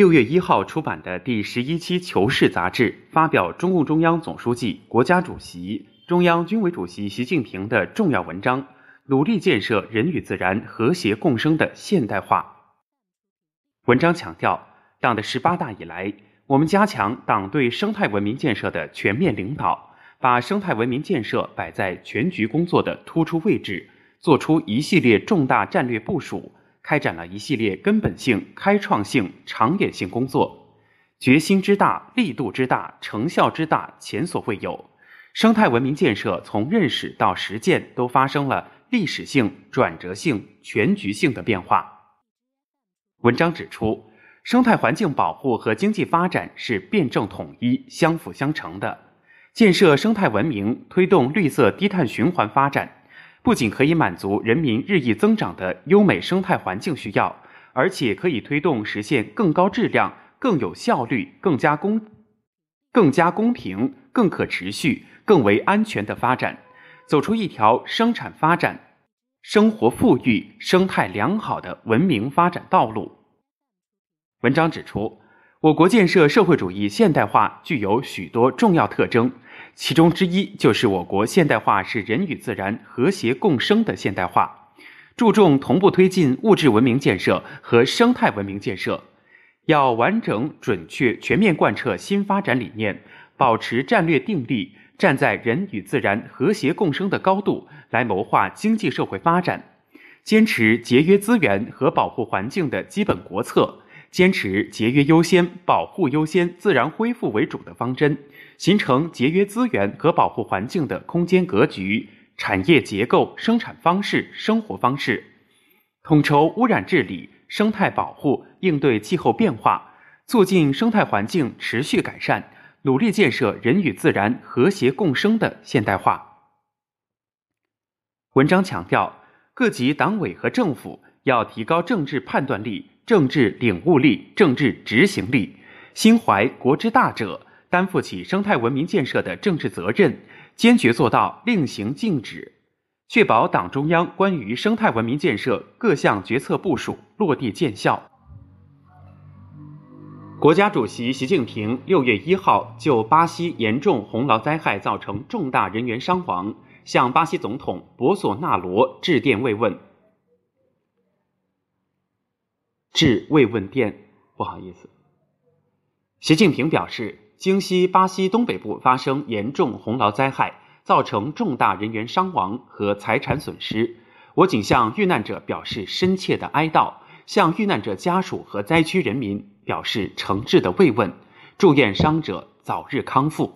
六月一号出版的第十一期《求是》杂志发表中共中央总书记、国家主席、中央军委主席习近平的重要文章，努力建设人与自然和谐共生的现代化。文章强调，党的十八大以来，我们加强党对生态文明建设的全面领导，把生态文明建设摆在全局工作的突出位置，作出一系列重大战略部署。开展了一系列根本性、开创性、长远性工作，决心之大、力度之大、成效之大，前所未有。生态文明建设从认识到实践都发生了历史性、转折性、全局性的变化。文章指出，生态环境保护和经济发展是辩证统一、相辅相成的。建设生态文明，推动绿色低碳循环发展。不仅可以满足人民日益增长的优美生态环境需要，而且可以推动实现更高质量、更有效率、更加公、更加公平、更可持续、更为安全的发展，走出一条生产发展、生活富裕、生态良好的文明发展道路。文章指出，我国建设社会主义现代化具有许多重要特征。其中之一就是我国现代化是人与自然和谐共生的现代化，注重同步推进物质文明建设和生态文明建设，要完整、准确、全面贯彻新发展理念，保持战略定力，站在人与自然和谐共生的高度来谋划经济社会发展，坚持节约资源和保护环境的基本国策。坚持节约优先、保护优先、自然恢复为主的方针，形成节约资源和保护环境的空间格局、产业结构、生产方式、生活方式，统筹污染治理、生态保护、应对气候变化，促进生态环境持续改善，努力建设人与自然和谐共生的现代化。文章强调，各级党委和政府要提高政治判断力。政治领悟力、政治执行力，心怀国之大者，担负起生态文明建设的政治责任，坚决做到令行禁止，确保党中央关于生态文明建设各项决策部署落地见效。国家主席习近平六月一号就巴西严重洪涝灾害造成重大人员伤亡，向巴西总统博索纳罗致电慰问。致慰问电，不好意思。习近平表示，京西巴西东北部发生严重洪涝灾害，造成重大人员伤亡和财产损失。我谨向遇难者表示深切的哀悼，向遇难者家属和灾区人民表示诚挚的慰问，祝愿伤者早日康复。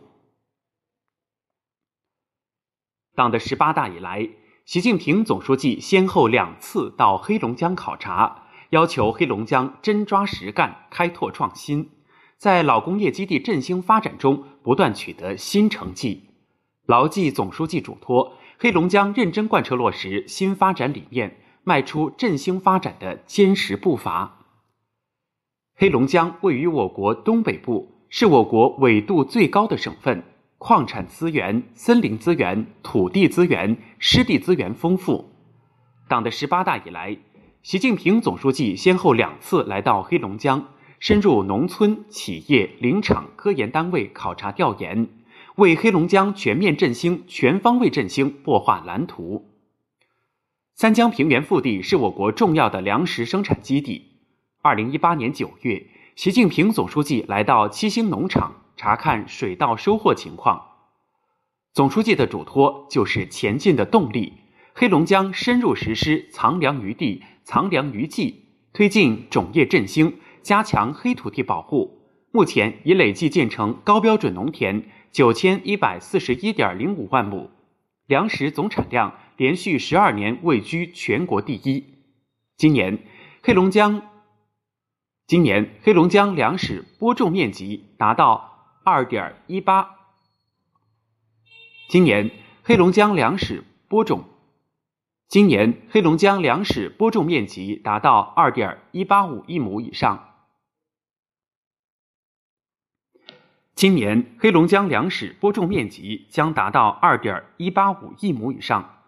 党的十八大以来，习近平总书记先后两次到黑龙江考察。要求黑龙江真抓实干，开拓创新，在老工业基地振兴发展中不断取得新成绩，牢记总书记嘱托，黑龙江认真贯彻落实新发展理念，迈出振兴发展的坚实步伐。黑龙江位于我国东北部，是我国纬度最高的省份，矿产资源、森林资源、土地资源、湿地资源丰富。党的十八大以来。习近平总书记先后两次来到黑龙江，深入农村、企业、林场、科研单位考察调研，为黑龙江全面振兴、全方位振兴擘画蓝图。三江平原腹地是我国重要的粮食生产基地。二零一八年九月，习近平总书记来到七星农场查看水稻收获情况。总书记的嘱托就是前进的动力。黑龙江深入实施藏粮于地。藏粮于技，推进种业振兴，加强黑土地保护。目前已累计建成高标准农田九千一百四十一点零五万亩，粮食总产量连续十二年位居全国第一。今年黑龙江，今年黑龙江粮食播种面积达到二点一八。今年黑龙江粮食播种。今年黑龙江粮食播种面积达到二点一八五亿亩以上。今年黑龙江粮食播种面积将达到二点一八五亿亩以上，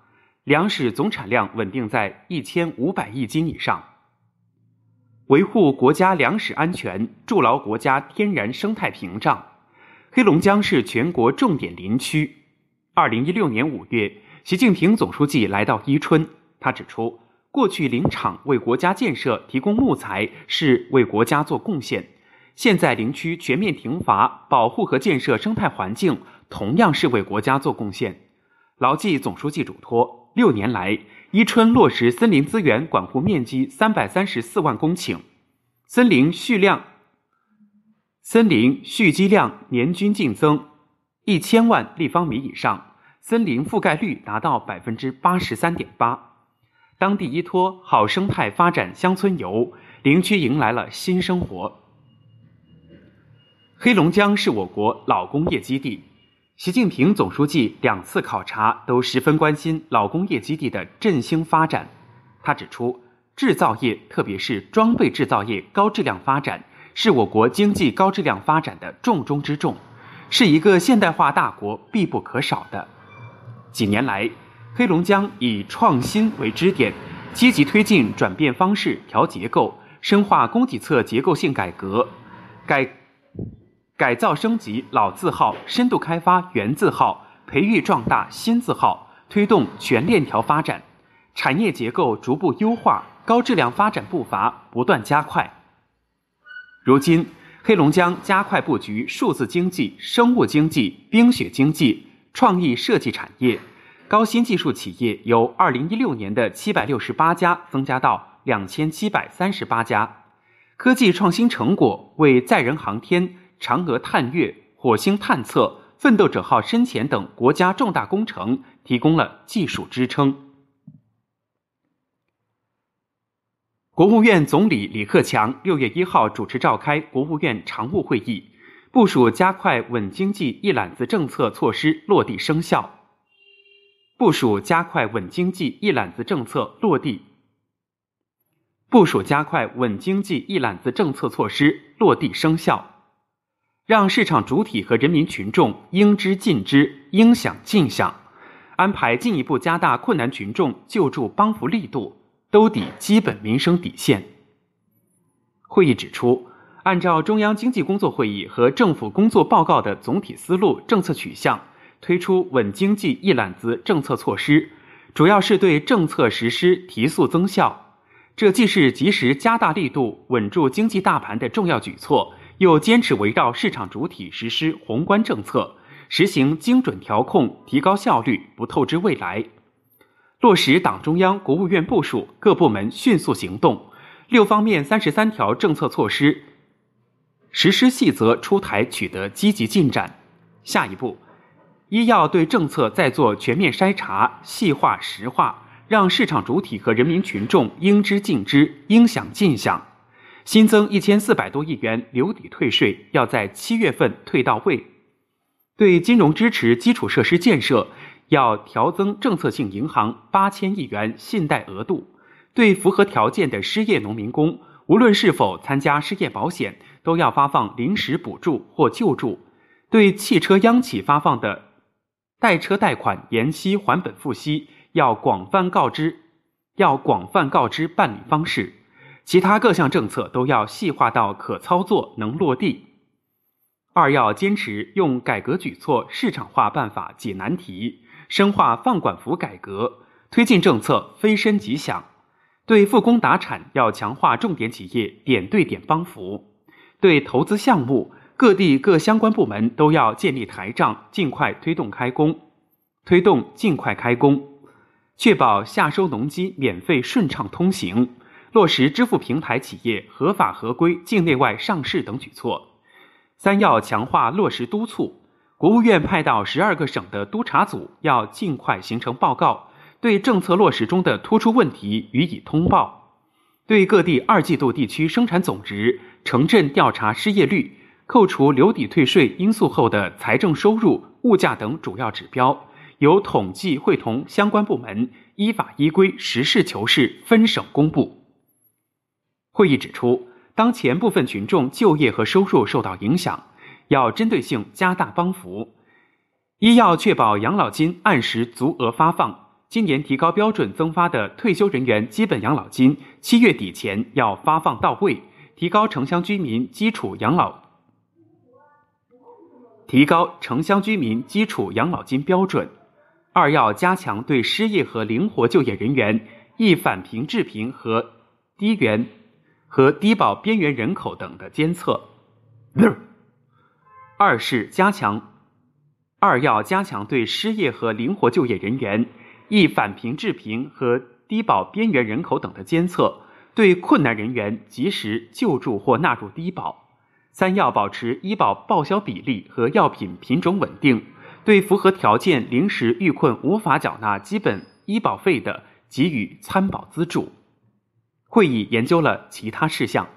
粮食总产量稳定在一千五百亿斤以上。维护国家粮食安全，筑牢国家天然生态屏障。黑龙江是全国重点林区。二零一六年五月，习近平总书记来到伊春，他指出，过去林场为国家建设提供木材是为国家做贡献，现在林区全面停伐，保护和建设生态环境，同样是为国家做贡献。牢记总书记嘱托，六年来，伊春落实森林资源管护面积三百三十四万公顷，森林蓄量、森林蓄积量年均净增。一千万立方米以上，森林覆盖率达到百分之八十三点八。当地依托好生态发展乡村游，林区迎来了新生活。黑龙江是我国老工业基地，习近平总书记两次考察都十分关心老工业基地的振兴发展。他指出，制造业特别是装备制造业高质量发展，是我国经济高质量发展的重中之重。是一个现代化大国必不可少的。几年来，黑龙江以创新为支点，积极推进转变方式、调结构，深化供给侧结构性改革，改改造升级老字号，深度开发原字号，培育壮大新字号，推动全链条发展，产业结构逐步优化，高质量发展步伐不断加快。如今。黑龙江加快布局数字经济、生物经济、冰雪经济、创意设计产业，高新技术企业由二零一六年的七百六十八家增加到两千七百三十八家，科技创新成果为载人航天、嫦娥探月、火星探测、奋斗者号深潜等国家重大工程提供了技术支撑。国务院总理李克强六月一号主持召开国务院常务会议，部署加快稳经济一揽子政策措施落地生效。部署加快稳经济一揽子政策落地。部署加快稳经济一揽子政策措施落地生效，让市场主体和人民群众应知尽知、应享尽享，安排进一步加大困难群众救助帮扶力度。兜底基本民生底线。会议指出，按照中央经济工作会议和政府工作报告的总体思路、政策取向，推出稳经济一揽子政策措施，主要是对政策实施提速增效。这既是及时加大力度稳住经济大盘的重要举措，又坚持围绕市场主体实施宏观政策，实行精准调控，提高效率，不透支未来。落实党中央、国务院部署，各部门迅速行动，六方面三十三条政策措施实施细则出台取得积极进展。下一步，一要对政策再做全面筛查、细化、实化，让市场主体和人民群众应知尽知、应享尽享。新增一千四百多亿元留抵退税，要在七月份退到位。对金融支持基础设施建设。要调增政策性银行八千亿元信贷额度，对符合条件的失业农民工，无论是否参加失业保险，都要发放临时补助或救助。对汽车央企发放的代车贷款延期还本付息，要广泛告知，要广泛告知办理方式。其他各项政策都要细化到可操作、能落地。二要坚持用改革举措市场化办法解难题。深化放管服改革，推进政策飞身即享。对复工达产要强化重点企业点对点帮扶。对投资项目，各地各相关部门都要建立台账，尽快推动开工。推动尽快开工，确保夏收农机免费顺畅通行。落实支付平台企业合法合规境内外上市等举措。三要强化落实督促。国务院派到十二个省的督查组要尽快形成报告，对政策落实中的突出问题予以通报。对各地二季度地区生产总值、城镇调查失业率、扣除留抵退税因素后的财政收入、物价等主要指标，由统计会同相关部门依法依规实事求是分省公布。会议指出，当前部分群众就业和收入受到影响。要针对性加大帮扶，一要确保养老金按时足额发放，今年提高标准增发的退休人员基本养老金，七月底前要发放到位，提高城乡居民基础养老，提高城乡居民基础养老金标准。二要加强对失业和灵活就业人员、易返贫致贫和低源和低保边缘人口等的监测。二是加强，二要加强对失业和灵活就业人员、易返贫致贫和低保边缘人口等的监测，对困难人员及时救助或纳入低保。三要保持医保报销比例和药品品种稳定。对符合条件临时遇困无法缴纳基本医保费的，给予参保资助。会议研究了其他事项。